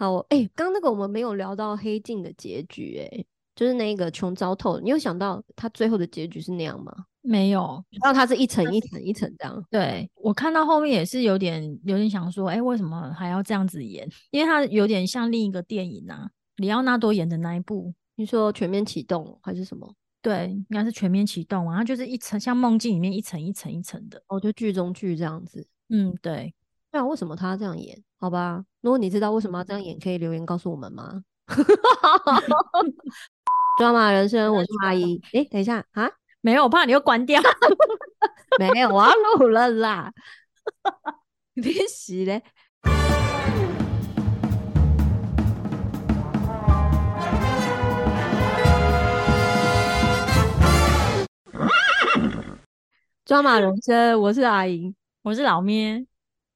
好，哎，刚刚那个我们没有聊到黑镜的结局，哎，就是那个穷糟透。你有想到他最后的结局是那样吗？没有，然后他是一层一层一层这样。对我看到后面也是有点有点想说，哎，为什么还要这样子演？因为他有点像另一个电影啊，里奥纳多演的那一部。你说全面启动还是什么？对，应该是全面启动啊，它就是一层像梦境里面一层一层一层的，哦，就剧中剧这样子。嗯，对。那为什么他这样演？好吧，如果你知道为什么要这样演，可以留言告诉我们吗？抓马人生，我是阿姨。哎，等一下啊，没有，我怕你又关掉。没有，我要录了啦。别洗嘞。抓马人生，我是阿莹，我是老咩。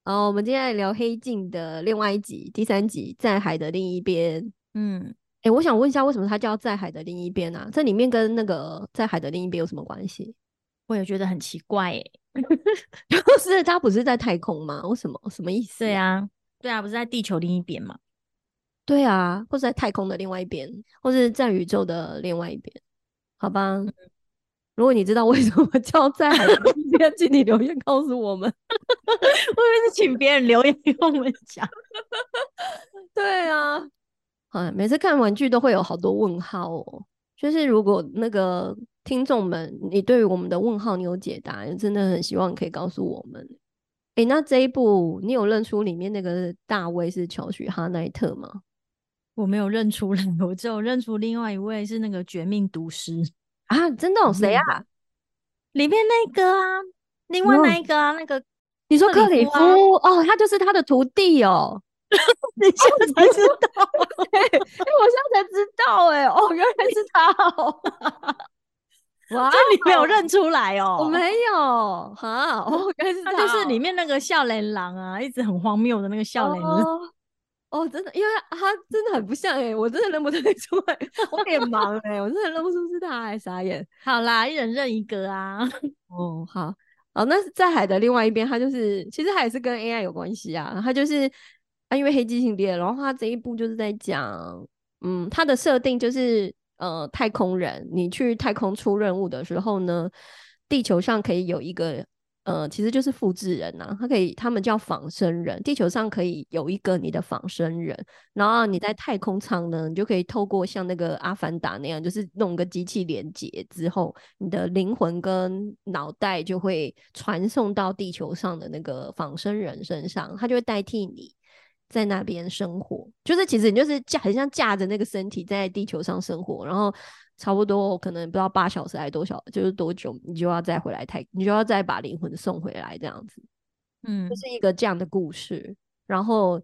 然后我们今天来聊《黑镜》的另外一集，第三集《在海的另一边》。嗯，哎，我想问一下，为什么它叫《在海的另一边》呢？这里面跟那个《在海的另一边》有什么关系？我也觉得很奇怪，哎，是它不是在太空吗？为什么？什么意思？对啊，对啊，不是在地球另一边吗？对啊，或是在太空的另外一边，或是在宇宙的另外一边？好吧。如果你知道为什么叫在海的另请你留言告诉我们。我以为是请别人留言给我们讲。对啊，嗯，每次看玩具都会有好多问号哦。就是如果那个听众们，你对于我们的问号你有解答，真的很希望你可以告诉我们。哎，那这一部你有认出里面那个大卫是乔许哈奈特吗？我没有认出来，我只有认出另外一位是那个绝命毒师。啊，真的？谁啊？里面那个啊，另外那一个啊，那个你说克里夫哦，他就是他的徒弟哦。你现在才知道？哎，我现在才知道，哎，哦，原来是他哦。哇，你没有认出来哦？我没有，哈，哦，原来是他，就是里面那个笑脸狼啊，一直很荒谬的那个笑脸狼。哦，真的，因为他真的很不像哎，我真的认不出来，我脸盲哎，我真的认不出是他哎，傻眼。好啦，一人认一个啊。哦，好，哦，那是在海的另外一边，他就是其实还是跟 AI 有关系啊，他就是啊，因为黑机性别，然后他这一部就是在讲，嗯，他的设定就是呃，太空人，你去太空出任务的时候呢，地球上可以有一个。呃，其实就是复制人呐，他可以，他们叫仿生人。地球上可以有一个你的仿生人，然后你在太空舱呢，你就可以透过像那个阿凡达那样，就是弄个机器连接之后，你的灵魂跟脑袋就会传送到地球上的那个仿生人身上，他就会代替你在那边生活。就是其实你就是架，很像架着那个身体在地球上生活，然后。差不多可能不知道八小时还是多小，就是多久你就要再回来太，你就要再把灵魂送回来这样子，嗯，就是一个这样的故事。然后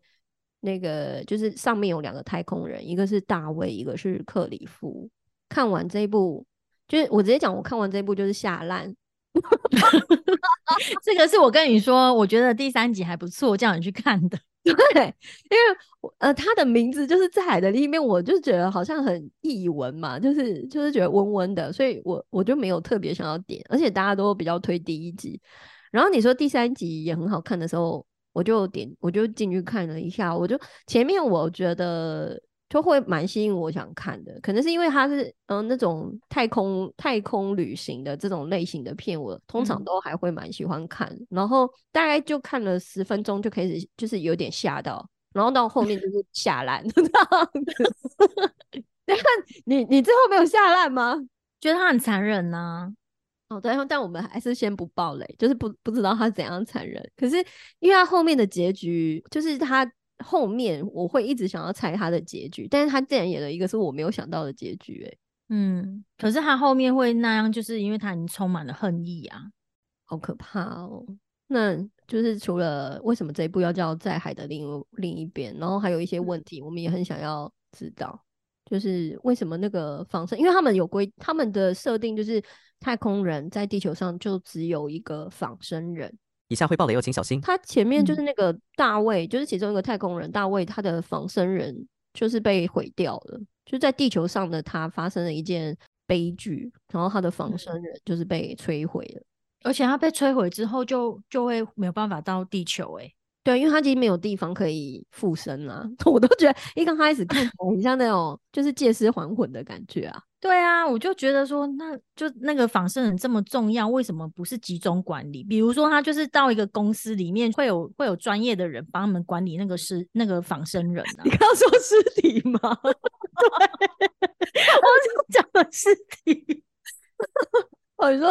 那个就是上面有两个太空人，一个是大卫，一个是克里夫。看完这一部，就是我直接讲，我看完这一部就是下烂。这个是我跟你说，我觉得第三集还不错，叫你去看的。对，因为呃，他的名字就是在海的另一面，我就觉得好像很译文嘛，就是就是觉得温温的，所以我我就没有特别想要点，而且大家都比较推第一集，然后你说第三集也很好看的时候，我就点我就进去看了一下，我就前面我觉得。就会蛮吸引我想看的，可能是因为它是嗯那种太空太空旅行的这种类型的片，我通常都还会蛮喜欢看。然后大概就看了十分钟就开始就是有点吓到，然后到后面就是 下烂这样子。你你最后没有下烂吗？觉得他很残忍呢？哦，对，但我们还是先不爆雷，就是不不知道他怎样残忍。可是因为他后面的结局就是他。后面我会一直想要猜他的结局，但是他竟然演了一个是我没有想到的结局，哎，嗯，可是他后面会那样，就是因为他已经充满了恨意啊，好可怕哦。那就是除了为什么这一部要叫在海的另另一边，然后还有一些问题，我们也很想要知道，就是为什么那个仿生，因为他们有规，他们的设定就是太空人在地球上就只有一个仿生人。以下会爆雷哦，请小心。他前面就是那个大卫，就是其中一个太空人大卫，他的仿生人就是被毁掉了，就在地球上的他发生了一件悲剧，然后他的仿生人就是被摧毁了，而且他被摧毁之后就就会没有办法到地球，哎，对，因为他其实没有地方可以附身啊，我都觉得一刚开始看起来很像那种就是借尸还魂的感觉啊。对啊，我就觉得说，那就那个仿生人这么重要，为什么不是集中管理？比如说，他就是到一个公司里面，会有会有专业的人帮他们管理那个尸那个仿生人啊。你刚刚说尸体吗？对，我讲的尸体。哦，你说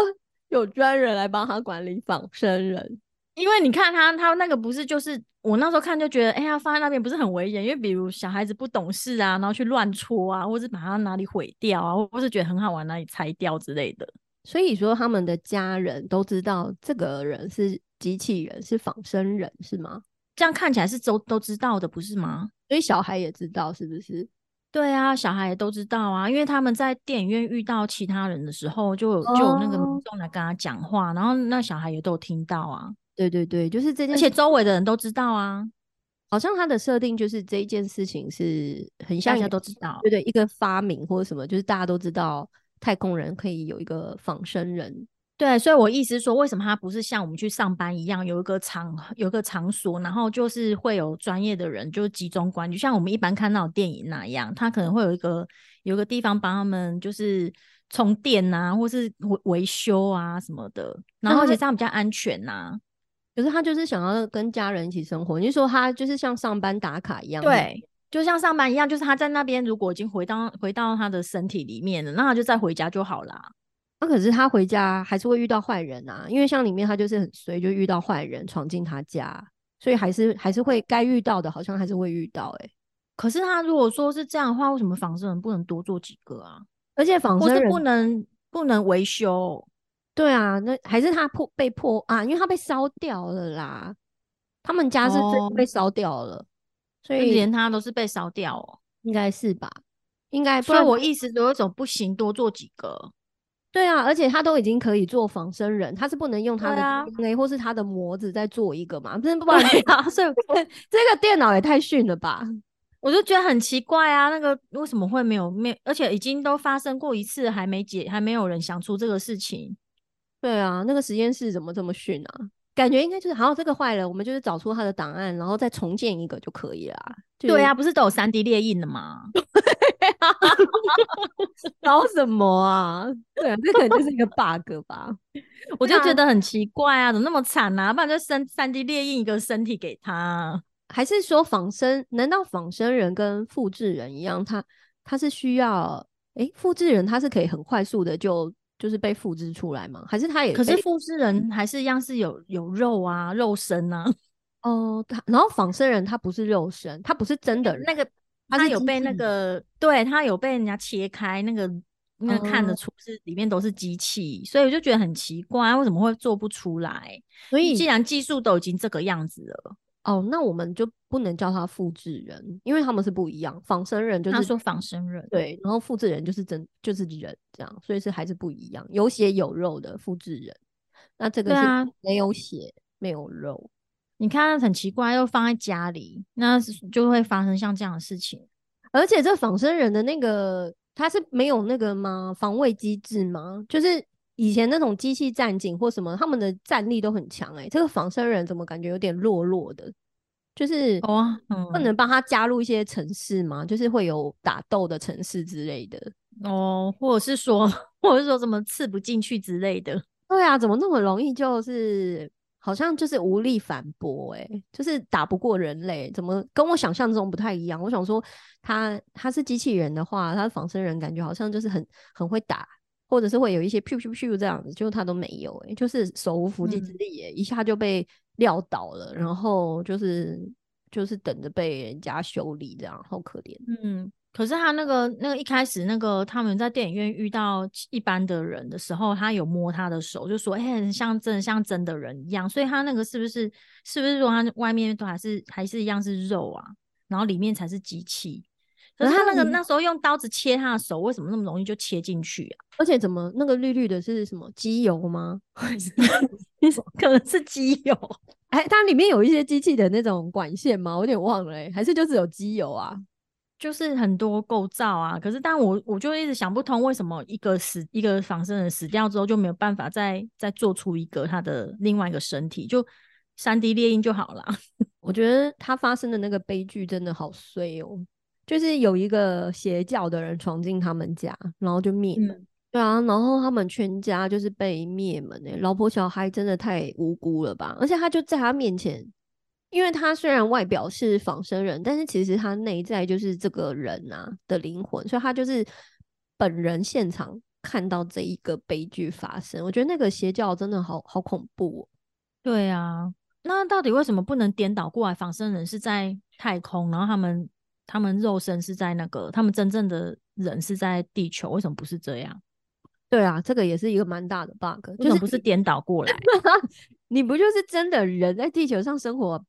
有专人来帮他管理仿生人。因为你看他，他那个不是就是我那时候看就觉得，哎呀，放在那边不是很危险？因为比如小孩子不懂事啊，然后去乱戳啊，或是把它哪里毁掉啊，或是觉得很好玩哪里拆掉之类的。所以说他们的家人都知道这个人是机器人，是仿生人，是吗？这样看起来是都都知道的，不是吗？所以小孩也知道，是不是？对啊，小孩也都知道啊，因为他们在电影院遇到其他人的时候，就有就有那个民众来跟他讲话，然后那小孩也都听到啊。对对对，就是这件，而且周围的人都知道啊。好像他的设定就是这一件事情是很像大家都知道，对对，一个发明或者什么，就是大家都知道太空人可以有一个仿生人。对，所以我意思说，为什么他不是像我们去上班一样，有一个场有一个场所，然后就是会有专业的人就集中管理，像我们一般看到电影那样，他可能会有一个有个地方帮他们就是充电啊，或是维维修啊什么的，然后而且这样比较安全呐。可是他就是想要跟家人一起生活，你说他就是像上班打卡一样，对，就像上班一样，就是他在那边如果已经回到回到他的身体里面了，那他就再回家就好啦。那可是他回家还是会遇到坏人啊，因为像里面他就是很随就遇到坏人闯进他家，所以还是还是会该遇到的，好像还是会遇到。哎，可是他如果说是这样的话，为什么仿生人不能多做几个啊？而且仿生人不能不能维修。对啊，那还是他破被破啊，因为他被烧掉了啦。他们家是真被烧掉了，所以连他都是被烧掉哦，应该是吧？应该。所以我意思有一种不行，多做几个。对啊，而且他都已经可以做仿生人，他是不能用他的 DNA 或是他的模子再做一个嘛？不是不然啊，所以这个电脑也太逊了吧？我就觉得很奇怪啊，那个为什么会没有没？而且已经都发生过一次，还没解，还没有人想出这个事情。对啊，那个实验室怎么这么逊啊？感觉应该就是，好，这个坏了，我们就是找出他的档案，然后再重建一个就可以了。对啊，不是都有三 D 列印的吗？搞什么啊？对啊，这可能就是一个 bug 吧。我就觉得很奇怪啊，怎么那么惨啊？不然就三三 D 列印一个身体给他，还是说仿生？难道仿生人跟复制人一样？他他是需要？哎，复制人他是可以很快速的就。就是被复制出来吗？还是他也？可是复制人还是一样是有有肉啊，肉身啊。哦，他然后仿生人他不是肉身，他不是真的那个，他有被那个，对他有被人家切开，那个那看得出是里面都是机器，所以我就觉得很奇怪，为什么会做不出来？所以既然技术都已经这个样子了。哦，那我们就不能叫他复制人，因为他们是不一样。仿生人就是他说仿生人，对，然后复制人就是真就是人这样，所以是还是不一样。有血有肉的复制人，那这个是没有血没有肉。你看很奇怪，又放在家里，那就会发生像这样的事情。而且这仿生人的那个他是没有那个吗？防卫机制吗？就是。以前那种机器战警或什么，他们的战力都很强哎，这个仿生人怎么感觉有点弱弱的？就是哦，不能帮他加入一些城市吗？就是会有打斗的城市之类的哦，或者是说，或者是说什么刺不进去之类的？对啊，怎么那么容易就是好像就是无力反驳哎，就是打不过人类？怎么跟我想象中不太一样？我想说他他是机器人的话，他仿生人感觉好像就是很很会打。或者是会有一些噗噗噗这样子，就他都没有哎，就是手无缚鸡之力哎，一下就被撂倒了，然后就是就是等着被人家修理，这样好可怜。嗯，可是他那个那个一开始那个他们在电影院遇到一般的人的时候，他有摸他的手，就说哎，像真的像真的人一样，所以他那个是不是是不是说他外面都还是还是一样是肉啊，然后里面才是机器？可是他那个那时候用刀子切他的手，为什么那么容易就切进去啊？而且怎么那个绿绿的是什么机油吗？可能是机油？哎，它里面有一些机器的那种管线吗？我有点忘了，还是就是有机油啊？就是很多构造啊。可是，但我我就一直想不通，为什么一个死一个仿生人死掉之后就没有办法再再做出一个他的另外一个身体？就三 D 猎鹰就好了。我觉得他发生的那个悲剧真的好衰哦，就是有一个邪教的人闯进他们家，然后就灭门。对啊，然后他们全家就是被灭门诶，老婆小孩真的太无辜了吧？而且他就在他面前，因为他虽然外表是仿生人，但是其实他内在就是这个人啊的灵魂，所以他就是本人现场看到这一个悲剧发生。我觉得那个邪教真的好好恐怖。对啊，那到底为什么不能颠倒过来？仿生人是在太空，然后他们他们肉身是在那个，他们真正的人是在地球，为什么不是这样？对啊，这个也是一个蛮大的 bug，就是不是颠倒过来，你不就是真的人在地球上生活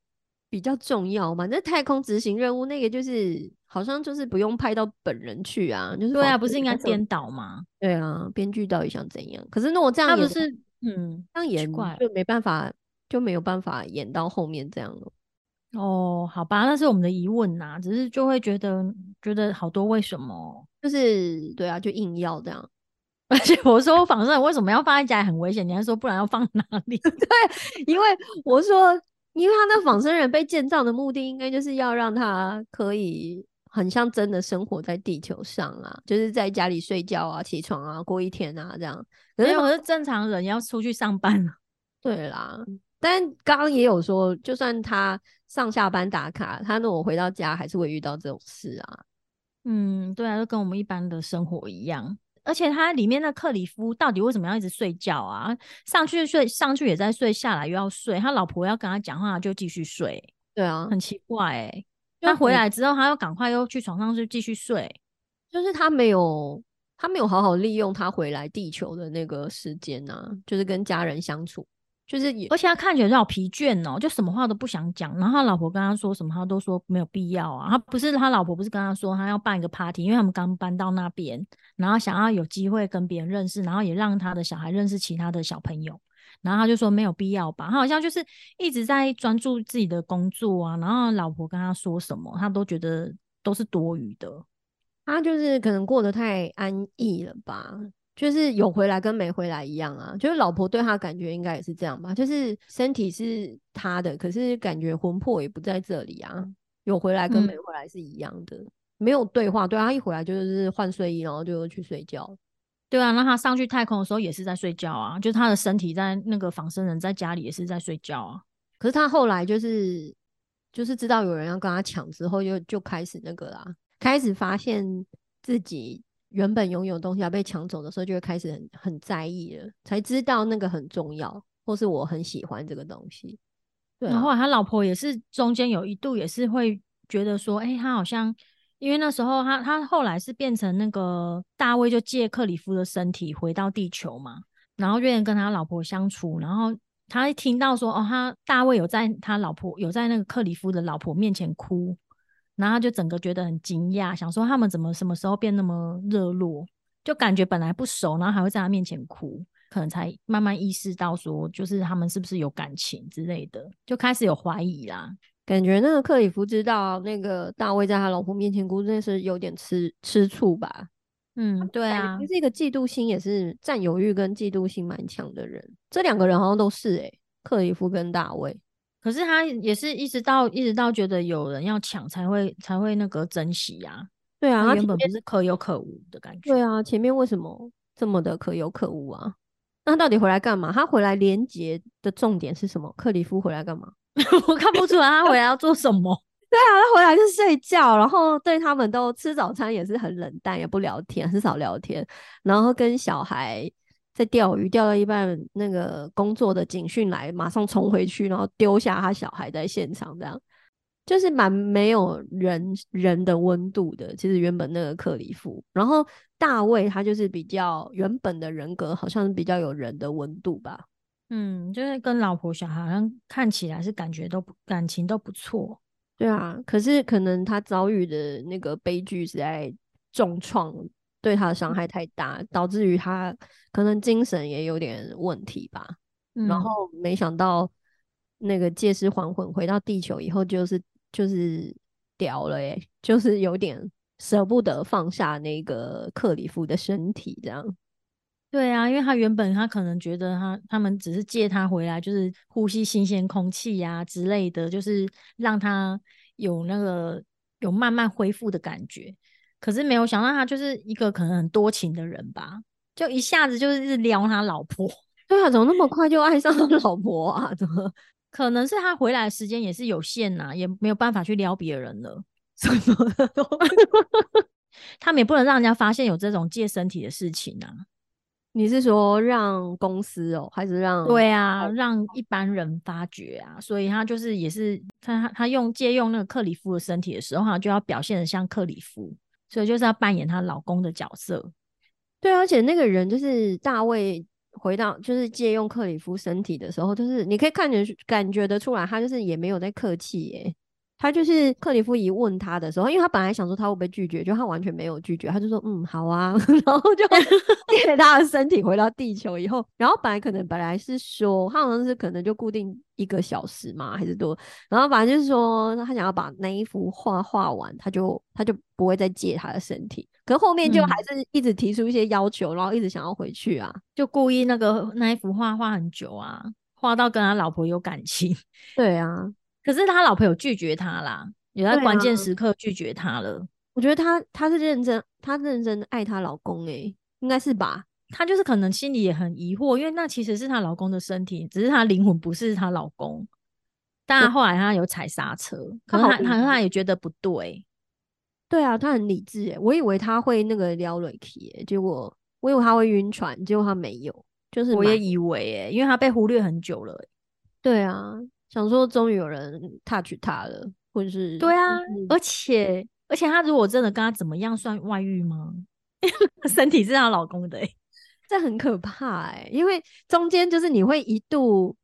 比较重要吗？那太空执行任务那个就是好像就是不用派到本人去啊，就是对啊，不是应该颠倒吗？对啊，编剧到底想怎样？可是那我这样也是，嗯，这样演就没办法，就没有办法演到后面这样了。哦，好吧，那是我们的疑问呐，只是就会觉得觉得好多为什么，就是对啊，就硬要这样。而且我说仿生人为什么要放在家里很危险？你还说不然要放哪里？对，因为我说，因为他那仿生人被建造的目的，应该就是要让他可以很像真的生活在地球上啊，就是在家里睡觉啊、起床啊、过一天啊这样。可是我是正常人，要出去上班。对啦，但刚刚也有说，就算他上下班打卡，他那我回到家还是会遇到这种事啊。嗯，对啊，就跟我们一般的生活一样。而且他里面的克里夫到底为什么要一直睡觉啊？上去睡，上去也在睡，下来又要睡。他老婆要跟他讲话，就继续睡。对啊，很奇怪哎。他回来之后，他要赶快又去床上去继续睡。就是他没有，他没有好好利用他回来地球的那个时间啊，就是跟家人相处。就是，而且他看起来好疲倦哦，就什么话都不想讲。然后他老婆跟他说什么，他都说没有必要啊。他不是他老婆，不是跟他说他要办一个 party，因为他们刚搬到那边，然后想要有机会跟别人认识，然后也让他的小孩认识其他的小朋友。然后他就说没有必要吧。他好像就是一直在专注自己的工作啊。然后老婆跟他说什么，他都觉得都是多余的。他就是可能过得太安逸了吧。就是有回来跟没回来一样啊，就是老婆对他感觉应该也是这样吧，就是身体是他的，可是感觉魂魄也不在这里啊，有回来跟没回来是一样的，没有对话，对他一回来就是换睡衣，然后就去睡觉，对啊，那他上去太空的时候也是在睡觉啊，就他的身体在那个仿生人在家里也是在睡觉啊，可是他后来就是就是知道有人要跟他抢之后，就就开始那个啦，开始发现自己。原本拥有东西要被抢走的时候，就会开始很很在意了，才知道那个很重要，或是我很喜欢这个东西。对，然后他老婆也是中间有一度也是会觉得说，哎，他好像因为那时候他他后来是变成那个大卫就借克里夫的身体回到地球嘛，然后愿意跟他老婆相处，然后他一听到说，哦，他大卫有在他老婆有在那个克里夫的老婆面前哭。然后他就整个觉得很惊讶，想说他们怎么什么时候变那么热络？就感觉本来不熟，然后还会在他面前哭，可能才慢慢意识到说，就是他们是不是有感情之类的，就开始有怀疑啦。感觉那个克里夫知道那个大卫在他老婆面前哭，真的是有点吃吃醋吧？嗯，对啊，是一个嫉妒心，也是占有欲跟嫉妒心蛮强的人。这两个人好像都是诶，克里夫跟大卫。可是他也是一直到一直到觉得有人要抢才会才会那个珍惜呀。对啊，他原本不是可有可无的感觉。对啊，前面为什么这么的可有可无啊？那他到底回来干嘛？他回来连接的重点是什么？克里夫回来干嘛？我看不出来他回来要做什么。对啊，他回来就睡觉，然后对他们都吃早餐也是很冷淡，也不聊天，很少聊天，然后跟小孩。在钓鱼钓到一半，那个工作的警讯来，马上冲回去，然后丢下他小孩在现场，这样就是蛮没有人人的温度的。其实原本那个克里夫，然后大卫他就是比较原本的人格，好像比较有人的温度吧。嗯，就是跟老婆小孩好像看起来是感觉都感情都不错。对啊，可是可能他遭遇的那个悲剧是在重创。对他的伤害太大，导致于他可能精神也有点问题吧。然后没想到那个借尸还魂回到地球以后，就是就是屌了耶，就是有点舍不得放下那个克里夫的身体，这样。对啊，因为他原本他可能觉得他他们只是借他回来，就是呼吸新鲜空气呀之类的，就是让他有那个有慢慢恢复的感觉。可是没有想到他就是一个可能很多情的人吧，就一下子就是撩他老婆。对啊，怎么那么快就爱上他老婆啊？怎么？可能是他回来的时间也是有限呐，也没有办法去撩别人了。什么？他们也不能让人家发现有这种借身体的事情啊。你是说让公司哦，还是让？对啊，让一般人发觉啊。所以他就是也是他他用借用那个克里夫的身体的时候，他就要表现的像克里夫，所以就是要扮演她老公的角色。对，而且那个人就是大卫，回到就是借用克里夫身体的时候，就是你可以看着感觉得出来，他就是也没有在客气耶。他就是克里夫一问他的时候，因为他本来想说他会不会拒绝，就他完全没有拒绝，他就说嗯好啊，然后就 借他的身体回到地球以后，然后本来可能本来是说他好像是可能就固定一个小时嘛还是多，然后反正就是说他想要把那一幅画画完，他就他就不会再借他的身体，可后面就还是一直提出一些要求，然后一直想要回去啊，就故意那个那一幅画画很久啊，画到跟他老婆有感情，对啊。可是他老婆有拒绝他啦，有在关键时刻拒绝他了。我觉得他他是认真，他认真爱她老公诶，应该是吧？她就是可能心里也很疑惑，因为那其实是她老公的身体，只是她灵魂不是她老公。但后来她有踩刹车，可是他他他也觉得不对。对啊，她很理智诶，我以为她会那个撩瑞奇诶，结果我以为她会晕船，结果她没有。就是我也以为诶，因为她被忽略很久了。对啊。想说终于有人 touch 他了，或者是对啊，而且而且他如果真的跟他怎么样，算外遇吗？身体是她老公的，这很可怕哎。因为中间就是你会一度，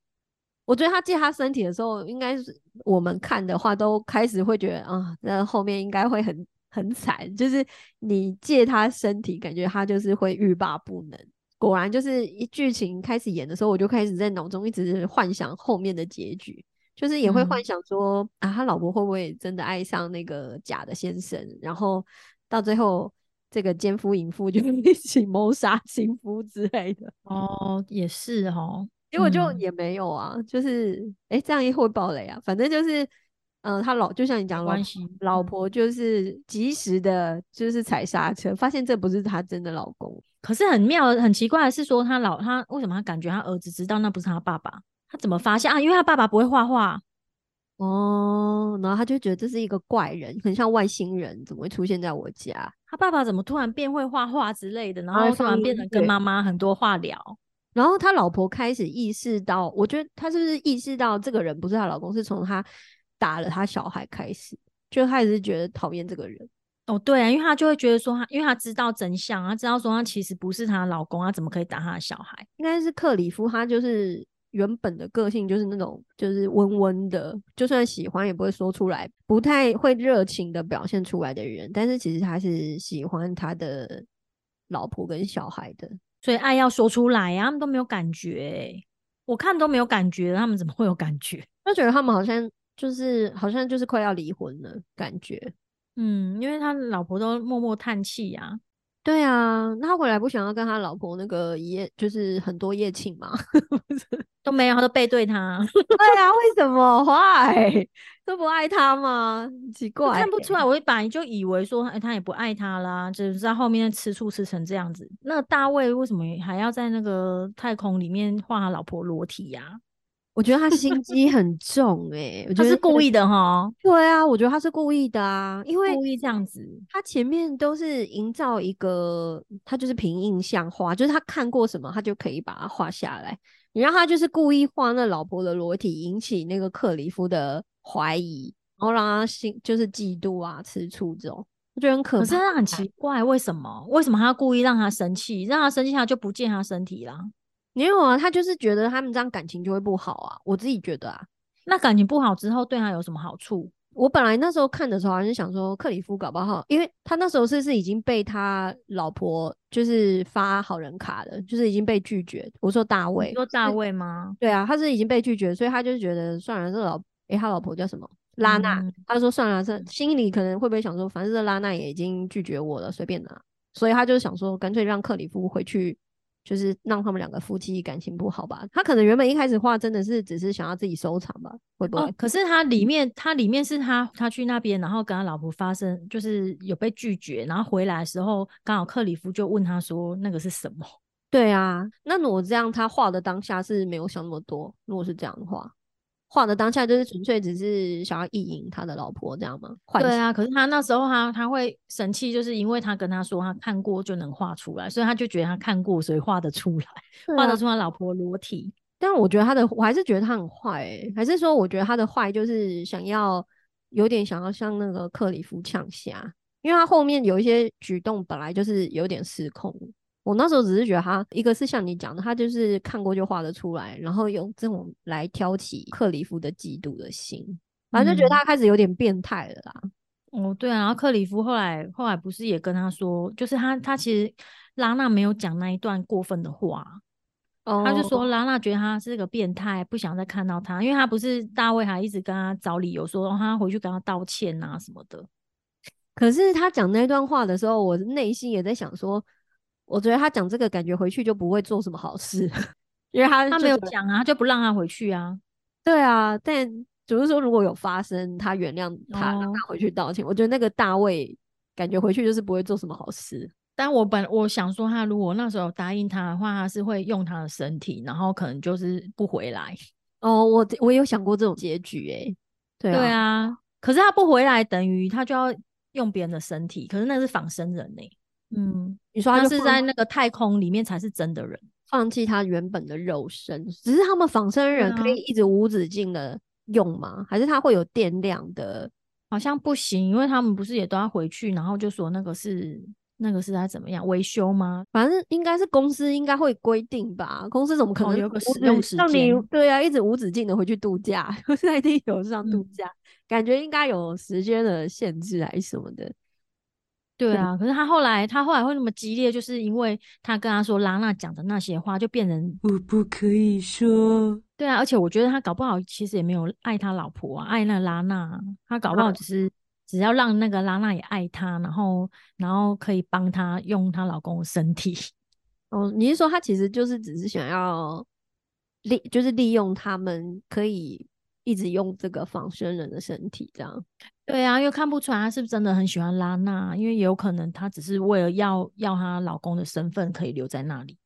我觉得他借他身体的时候，应该是我们看的话都开始会觉得啊，那后面应该会很很惨。就是你借他身体，感觉他就是会欲罢不能。果然就是一剧情开始演的时候，我就开始在脑中一直幻想后面的结局，就是也会幻想说啊，他老婆会不会真的爱上那个假的先生，然后到最后这个奸夫淫妇就 一起谋杀亲夫之类的。哦，也是哦，结果就也没有啊，就是哎，这样一会爆雷啊，反正就是。嗯，他老就像你讲，关系老婆就是及时的，就是踩刹车，发现这不是他真的老公。可是很妙、很奇怪的是，说他老他为什么他感觉他儿子知道那不是他爸爸？他怎么发现啊？因为他爸爸不会画画哦，然后他就觉得这是一个怪人，很像外星人，怎么会出现在我家？他爸爸怎么突然变会画画之类的？然后突然变得跟妈妈很多话聊。然后他老婆开始意识到，我觉得他是不是意识到这个人不是他老公？是从他。打了他小孩开始，就他也是觉得讨厌这个人哦，对啊，因为他就会觉得说他，因为他知道真相，他知道说他其实不是他老公，他怎么可以打他的小孩？应该是克里夫，他就是原本的个性就是那种就是温温的，就算喜欢也不会说出来，不太会热情的表现出来的人，但是其实他是喜欢他的老婆跟小孩的，所以爱要说出来呀，他们都没有感觉，我看都没有感觉，他们怎么会有感觉？就觉得他们好像。就是好像就是快要离婚了感觉，嗯，因为他老婆都默默叹气呀。对啊，那他回来不想要跟他老婆那个一夜，就是很多夜庆嘛，都没有，他都背对他。对啊，为什么？坏 都不爱他吗？奇怪，看不出来。我本来就以为说，哎，他也不爱他啦，只是在后面吃醋吃成这样子。那大卫为什么还要在那个太空里面画他老婆裸体呀？我觉得他心机 很重哎，我觉得是故意的哈。对啊，我觉得他是故意的啊，因为故意这样子，他前面都是营造一个，他就是凭印象画，就是他看过什么，他就可以把它画下来。你让他就是故意画那老婆的裸体，引起那个克里夫的怀疑，然后让他心就是嫉妒啊、吃醋这种，我觉得很可。可是他很奇怪，为什么？为什么他故意让他生气？让他生气，他就不见他身体啦。没有啊，他就是觉得他们这样感情就会不好啊。我自己觉得啊，那感情不好之后对他有什么好处？我本来那时候看的时候还是想说，克里夫搞不好，因为他那时候是是已经被他老婆就是发好人卡的，就是已经被拒绝。我说大卫，说大卫吗？对啊，他是已经被拒绝，所以他就觉得算了，这老诶，他老婆叫什么拉娜？他说算了，这心里可能会不会想说，反正这拉娜也已经拒绝我了，随便拿。所以他就想说，干脆让克里夫回去。就是让他们两个夫妻感情不好吧。他可能原本一开始画真的是只是想要自己收藏吧，会不会？哦，可是他里面，他里面是他他去那边，然后跟他老婆发生，就是有被拒绝，然后回来的时候，刚好克里夫就问他说那个是什么？对啊，那如果这样，他画的当下是没有想那么多。如果是这样的话，画的当下就是纯粹只是想要意淫他的老婆这样吗？对啊，可是他那时候他他会生气，就是因为他跟他说他看过就能画出来，所以他就觉得他看过，所以画得出来，画得出他老婆裸体。但我觉得他的，我还是觉得他很坏，哎，还是说我觉得他的坏就是想要有点想要像那个克里夫呛下，因为他后面有一些举动本来就是有点失控。我那时候只是觉得他，一个是像你讲的，他就是看过就画得出来，然后用这种来挑起克里夫的嫉妒的心，反正就觉得他开始有点变态了啦。哦，对啊，然后克里夫后来后来不是也跟他说，就是他他其实拉娜没有讲那一段过分的话，他就说拉娜觉得他是个变态，不想再看到他，因为他不是大卫还一直跟他找理由说他回去跟他道歉啊什么的。可是他讲那段话的时候，我内心也在想说。我觉得他讲这个感觉回去就不会做什么好事，因为他他没有讲啊，他就不让他回去啊。对啊，但只是说如果有发生，他原谅他，让他回去道歉。我觉得那个大卫感觉回去就是不会做什么好事。但我本我想说，他如果那时候答应他的话，他是会用他的身体，然后可能就是不回来。哦，我我有想过这种结局，哎，对对啊。可是他不回来，等于他就要用别人的身体，可是那是仿生人呢。嗯，你说他是在那个太空里面才是真的人，放弃他原本的肉身，只是他们仿生人可以一直无止境的用吗？还是他会有电量的？好像不行，因为他们不是也都要回去，然后就说那个是那个是在怎么样维修吗？反正应该是公司应该会规定吧，公司怎么可能有个使用时间？对啊，一直无止境的回去度假，在地球上度假，感觉应该有时间的限制还是什么的。对啊，可是他后来，他后来会那么激烈，就是因为他跟他说拉娜讲的那些话，就变成我不可以说。对啊，而且我觉得他搞不好其实也没有爱他老婆啊，爱那拉娜，他搞不好只是只要让那个拉娜也爱他，然后然后可以帮他用她老公的身体。哦，你是说他其实就是只是想要利，就是利用他们可以一直用这个仿生人的身体这样？对啊，因为看不出来她是不是真的很喜欢拉娜，因为有可能她只是为了要要她老公的身份可以留在那里。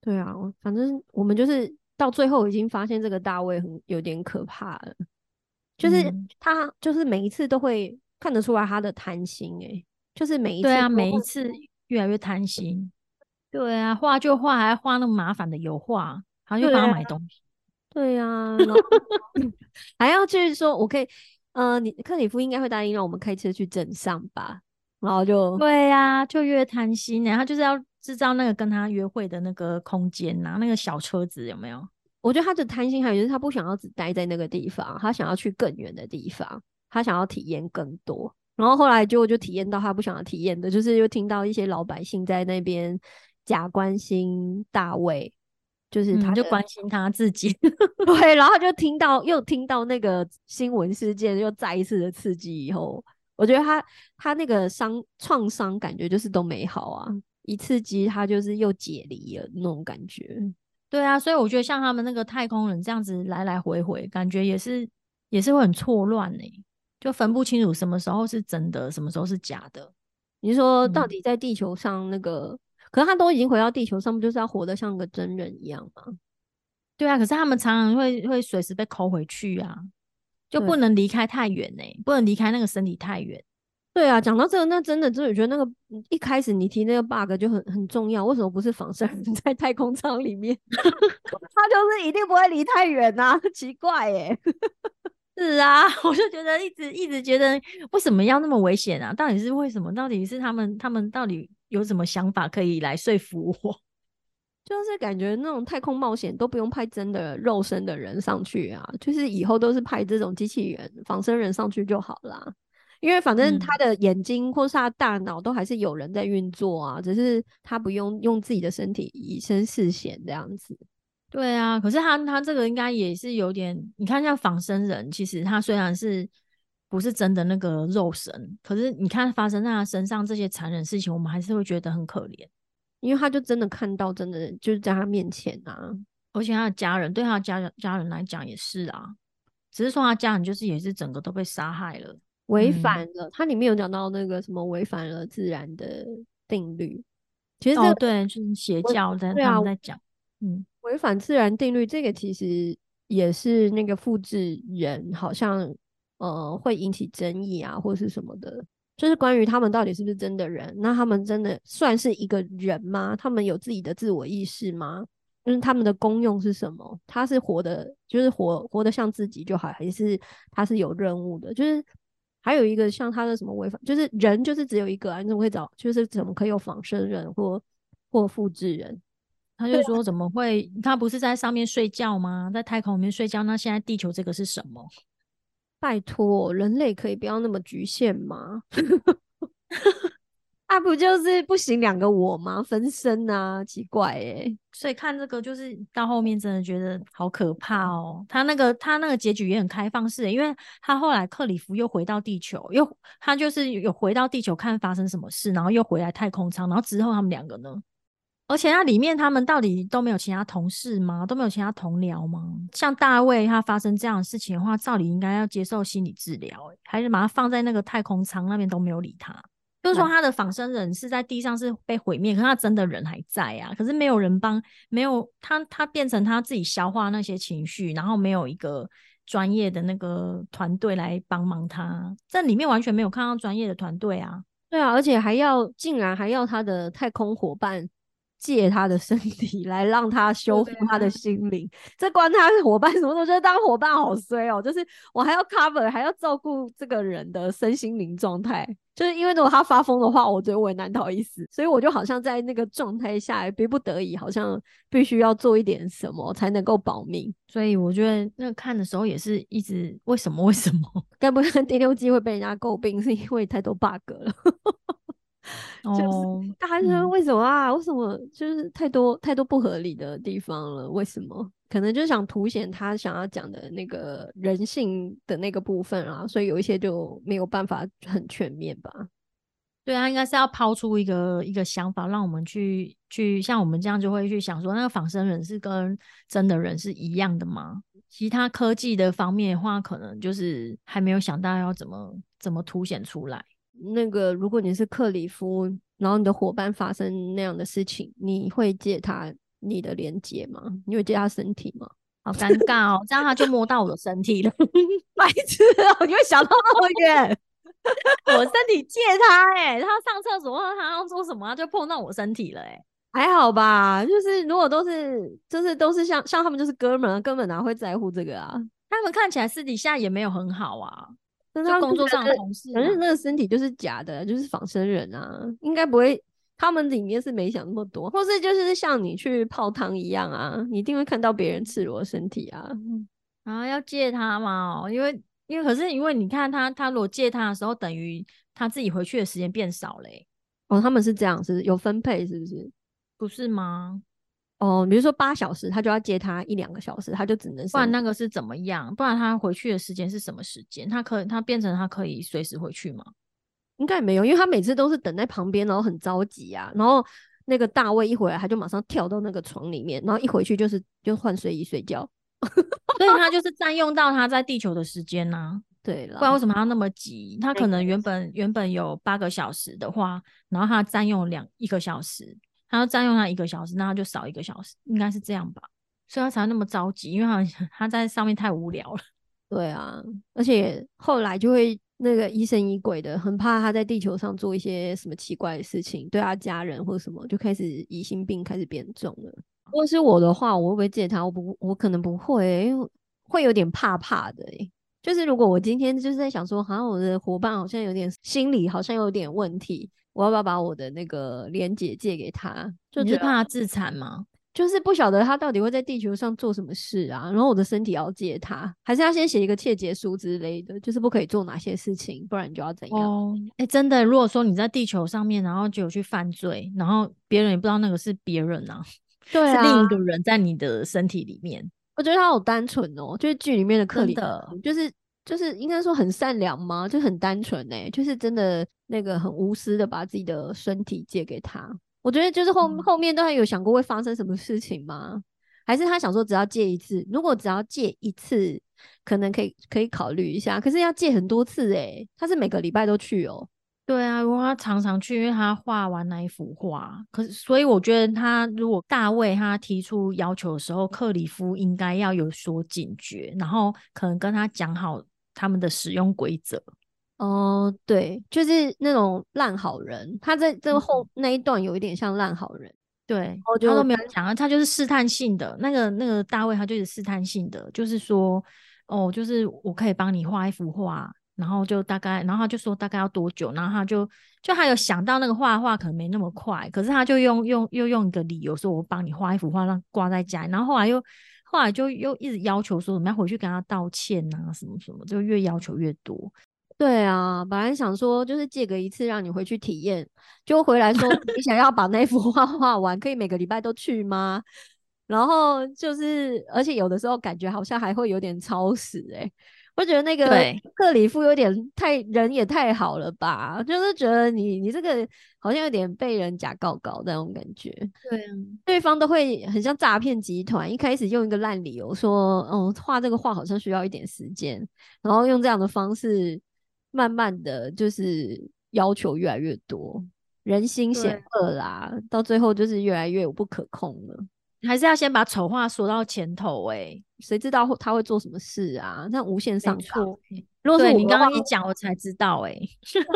对啊，反正我们就是到最后已经发现这个大卫很有点可怕了，就是他就是每一次都会看得出来他的贪心，哎，就是每一次对啊，每一次越来越贪心。对啊，画就画，还要画那么麻烦的油画，还要帮他买东西。对啊，还要去说我可以。呃，你克里夫应该会答应让我们开车去镇上吧？然后就对呀，就越贪心，然后就是要制造那个跟他约会的那个空间呐，那个小车子有没有？我觉得他的贪心还有就是他不想要只待在那个地方，他想要去更远的地方，他想要体验更多。然后后来就就体验到他不想要体验的，就是又听到一些老百姓在那边假关心大卫。就是他就关心他自己，对，然后就听到又听到那个新闻事件又再一次的刺激以后，我觉得他他那个伤创伤感觉就是都没好啊，一刺激他就是又解离了那种感觉。对啊，所以我觉得像他们那个太空人这样子来来回回，感觉也是也是会很错乱呢，就分不清楚什么时候是真的，什么时候是假的。你说到底在地球上那个？可是他都已经回到地球上，不就是要活得像个真人一样吗？对啊，可是他们常常会会随时被抠回去啊，就不能离开太远呢，不能离开那个身体太远。对啊，讲到这个，那真的，就是觉得那个一开始你提那个 bug 就很很重要。为什么不是仿生人在太空舱里面？他就是一定不会离太远呐，奇怪耶。是啊，我就觉得一直一直觉得为什么要那么危险啊？到底是为什么？到底是他们他们到底？有什么想法可以来说服我？就是感觉那种太空冒险都不用派真的肉身的人上去啊，就是以后都是派这种机器人、仿生人上去就好啦。因为反正他的眼睛或是他大脑都还是有人在运作啊，只是他不用用自己的身体以身试险这样子。对啊，可是他他这个应该也是有点，你看像仿生人，其实他虽然是。不是真的那个肉身，可是你看发生在他身上这些残忍事情，我们还是会觉得很可怜。因为他就真的看到，真的就是在他面前啊，而且他的家人对他的家人家人来讲也是啊，只是说他家人就是也是整个都被杀害了，违嗯反了。他里面有讲到那个什么违反了自然的定律，其实这个哦对，就是邪教在他们在讲，嗯，违反自然定律，这个其实也是那个复制人好像呃会引起争议啊，或是什么的，就是关于他们到底是不是真的人？那他们真的算是一个人吗？他们有自己的自我意识吗？就是他们的功用是什么？他是活的，就是活活得像自己就好，还是他是有任务的？就是还有一个像他的什么违反，就是人就是只有一个啊，你怎么会找？就是怎么可以有仿生人或或复制人？他就说怎么会？他不是在上面睡觉吗？在太空里面睡觉，那现在地球这个是什么？拜托，人类可以不要那么局限吗？啊，不就是不行两个我吗？分身啊，奇怪诶、所以看这个就是到后面真的觉得好可怕哦。他那个他那个结局也很开放式的，因为他后来克里夫又回到地球，又他就是有回到地球看发生什么事，然后又回来太空舱，然后之后他们两个呢？而且那里面他们到底都没有其他同事吗？都没有其他同僚吗？像大卫他发生这样的事情的话，照理应该要接受心理治疗、欸，还是把他放在那个太空舱那边都没有理他。就是说，他的仿生人是在地上是被毁灭，可是他真的人还在啊。可是没有人帮，没有他，他变成他自己消化那些情绪，然后没有一个专业的那个团队来帮忙他。这里面完全没有看到专业的团队啊。对啊，而且还要竟然还要他的太空伙伴借他的身体来让他修复他的心灵，这关他伙伴什么？我觉得当伙伴好衰哦，就是我还要 cover，还要照顾这个人的身心灵状态。就是因为如果他发疯的话，我觉得我也难逃一死，所以我就好像在那个状态下，逼不得已，好像必须要做一点什么才能够保命。所以我觉得那看的时候也是一直为什么为什么？该不会 第六季会被人家诟病，是因为太多 bug 了？哦，大家说嗯为什么啊？为什么就是太多太多不合理的地方了？为什么？可能就是想凸显他想要讲的那个人性的那个部分啊，所以有一些就没有办法很全面吧。对啊，应该是要抛出一个一个想法，让我们去去像我们这样就会去想说，那个仿生人是跟真的人是一样的吗？其他科技的方面的话，可能就是还没有想到要怎么怎么凸显出来。那个，如果你是克里夫，然后你的伙伴发生那样的事情，你会借他你的连接吗？你会借他身体吗？好尴尬哦，这样他就摸到我的身体了，白痴哦，你会想到那么远？我身体借他哎、他上厕所或者他要做什么，他就碰到我身体了哎、还好吧，就是如果都是，就是都是像像他们就是哥们儿，根本哪会在乎这个啊？他们看起来私底下也没有很好啊，就但他工作上的同事嘛反正那个身体就是假的，就是仿生人啊，应该不会。他们里面是没想那么多，或是就是像你去泡汤一样啊，你一定会看到别人赤裸身体啊。然后要借他嘛、哦，因为因为可是因为你看他他如果借他的时候，等于他自己回去的时间变少嘞、哦，他们是这样，是是有分配，是不是？不是吗？哦，比如说八小时，他就要接他一两个小时，他就只能不然那个是怎么样？不然他回去的时间是什么时间？他可他变成他可以随时回去吗？应该也没有，因为他每次都是等在旁边，然后很着急啊。然后那个大卫一回来，他就马上跳到那个床里面，然后一回去就是就换睡衣睡觉。所以他就是占用到他在地球的时间呐、对了，不然为什么他那么急？他可能原本原本有八个小时的话，然后他占用两一个小时，他要占用他一个小时，那他就少一个小时，应该是这样吧？所以他才那么着急，因为他 他在上面太无聊了。对啊，而且后来就会那个疑神疑鬼的，很怕他在地球上做一些什么奇怪的事情，对他家人或什么，就开始疑心病开始变重了。如果是我的话，我会不会借他？我不，我可能不会、因为会有点怕怕的、欸。就是如果我今天就是在想说，好像我的伙伴好像有点心理好像有点问题，我要不要把我的那个连结借给他？就是怕他自残吗？就是不晓得他到底会在地球上做什么事啊，然后我的身体要借他，还是要先写一个切结书之类的，就是不可以做哪些事情，不然你就要怎样。哦，哎、真的，如果说你在地球上面，然后就有去犯罪，然后别人也不知道那个是别人啊，对啊，是另一个人在你的身体里面。我觉得他好单纯哦，就是剧里面的克里就是就是应该说很善良吗？就很单纯哎、就是真的那个很无私的把自己的身体借给他。我觉得就是后嗯后面都还有想过会发生什么事情吗？还是他想说只要借一次，如果只要借一次，可能可以可以考虑一下。可是要借很多次诶、他是每个礼拜都去哦。对啊，如果他常常去，因为他画完那一幅画，可是所以我觉得他如果大卫他提出要求的时候，克里夫应该要有所警觉，然后可能跟他讲好他们的使用规则。哦，对，就是那种烂好人，他在这个后那一段有一点像烂好人。对，我觉他都没有讲啊，他就是试探性的。那个那个大卫，他就是试探性的，就是说，哦，就是我可以帮你画一幅画，然后就大概，然后他就说大概要多久，然后他就就他有想到那个画画可能没那么快，可是他就用用又用一个理由说，我帮你画一幅画，让挂在家里，然后后来又后来就又一直要求说，我们要回去跟他道歉啊，什么什么，就越要求越多。对啊，本来想说就是借个一次让你回去体验，就回来说 你想要把那幅画画完，可以每个礼拜都去吗？然后就是，而且有的时候感觉好像还会有点超时诶、我觉得那个克里夫有点太人也太好了吧，就是觉得你你这个好像有点被人假告告那种感觉。对啊，对方都会很像诈骗集团，一开始用一个烂理由说，哦，画这个画好像需要一点时间，然后用这样的方式，慢慢的就是要求越来越多，人心险恶啦，到最后就是越来越不可控了。还是要先把丑话说到前头、欸，谁知道他会做什么事啊？那无限上。错。如果是对你刚刚一讲，我才知道、欸，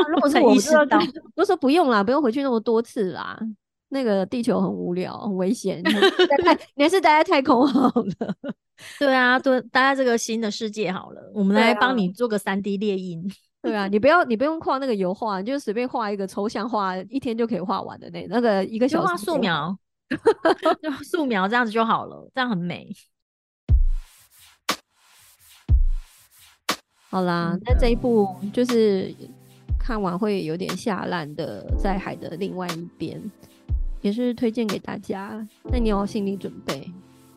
如果是才意识到我就说不用啦，不用回去那么多次啦。那个地球很无聊，很危险，你还是待 在太空好了。对啊，对，待在这个新的世界好了，我们来帮你做个三 D 列印。对啊，你不要你不用画那个油画，你就随便画一个抽象画，一天就可以画完的那那个一个小时就素描，就素描这样子就好了，这样很美。好啦嗯，那这一部就是看完会有点下烂的，在海的另外一边，也是推荐给大家。那你有心理准备。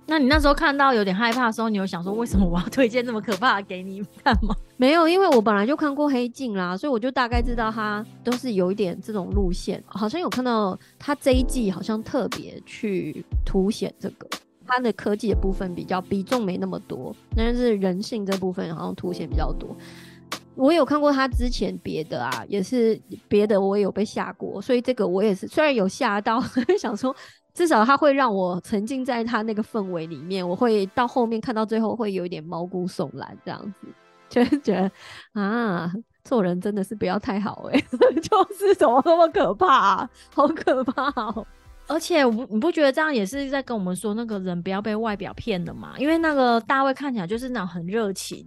那你那时候看到有点害怕的时候，你有想说为什么我要推荐这么可怕的给你看吗？没有，因为我本来就看过《黑镜》啦，所以我就大概知道它都是有一点这种路线。好像有看到它这一季好像特别去凸显这个，它的科技的部分比较比重没那么多，但是人性这部分好像凸显比较多。我有看过他之前别的啊，也是别的我也有被吓过，所以这个我也是虽然有吓到，想说至少他会让我沉浸在他那个氛围里面，我会到后面看到最后会有一点毛骨悚然这样子，就是觉得啊，做人真的是不要太好哎、就是怎么那么可怕、好可怕哦、而且我不你不觉得这样也是在跟我们说那个人不要被外表骗了吗？因为那个大卫看起来就是那种很热情，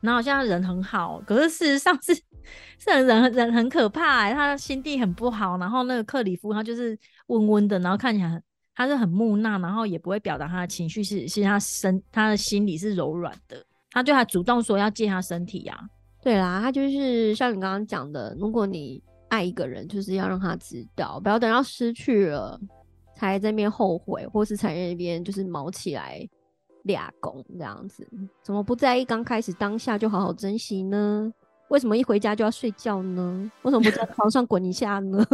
然后好像人很好，可是事实上是是很人人很可怕、欸，他心地很不好。然后那个克里夫他就是温温的，然后看起来很他是很木讷，然后也不会表达他的情绪，是是他身他的心里是柔软的，他就还主动说要借他身体呀、对啦，他就是像你刚刚讲的，如果你爱一个人，就是要让他知道，不要等到失去了才在那边后悔，或是才在那边就是毛起来俩拱这样子。怎么不在意刚开始当下就好好珍惜呢？为什么一回家就要睡觉呢？为什么不在床上滚一下呢？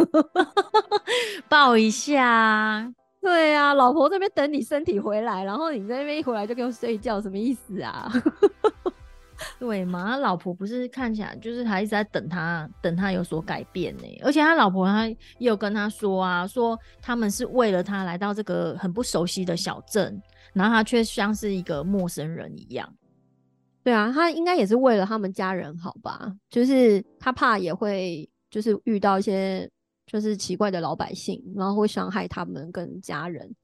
抱一下啊。对啊，老婆这边等你身体回来，然后你在那边一回来就给我睡觉，什么意思啊？对嘛？他老婆不是看起来就是还一直在等他，等他有所改变呢。而且他老婆他也有跟他说啊，说他们是为了他来到这个很不熟悉的小镇，然后他却像是一个陌生人一样。对啊，他应该也是为了他们家人好吧？就是他怕也会就是遇到一些就是奇怪的老百姓，然后会伤害他们跟家人，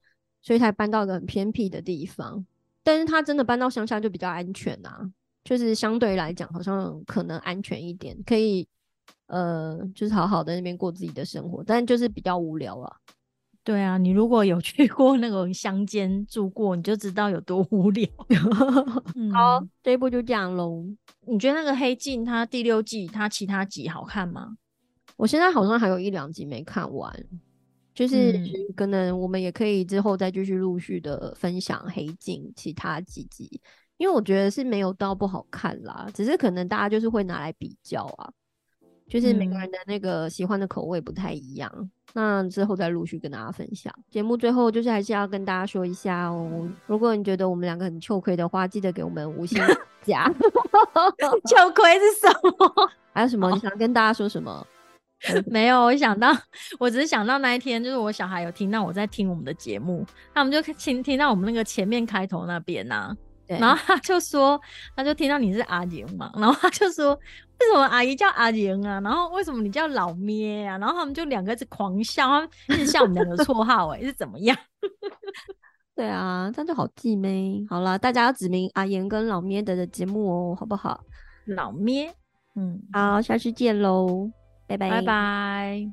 所以才搬到一个很偏僻的地方。但是他真的搬到乡下就比较安全啊，就是相对来讲好像可能安全一点，可以呃就是好好的那边过自己的生活，但就是比较无聊啊。对啊，你如果有去过那种乡间住过，你就知道有多无聊。嗯好，这一部就这样喽。你觉得那个黑镜它第六季它其他集好看吗？我现在好像还有一两集没看完，就是嗯可能我们也可以之后再继续陆续的分享《黑镜》其他几集，因为我觉得是没有到不好看啦，只是可能大家就是会拿来比较啊，就是每个嗯人的那个喜欢的口味不太一样。那之后再陆续跟大家分享。节目最后就是还是要跟大家说一下哦，如果你觉得我们两个很糗亏的话，记得给我们五星加。糗亏是什么？还有什么你想跟大家说什么？没有，我想到，我只是想到那一天，就是我小孩有听到我在听我们的节目，他们就听听到我们那个前面开头那边呐、对，然后他就说，他就听到你是阿莹嘛，然后他就说，为什么阿姨叫阿莹啊？然后为什么你叫老咩啊？然后他们就两个一直狂笑，他们一直笑我们两个绰号、欸，哎，是怎么样？对啊，这样就好记咩？好了，大家要指明阿言跟老咩的的节目哦，好不好？老咩，嗯，好，下次见喽，拜拜，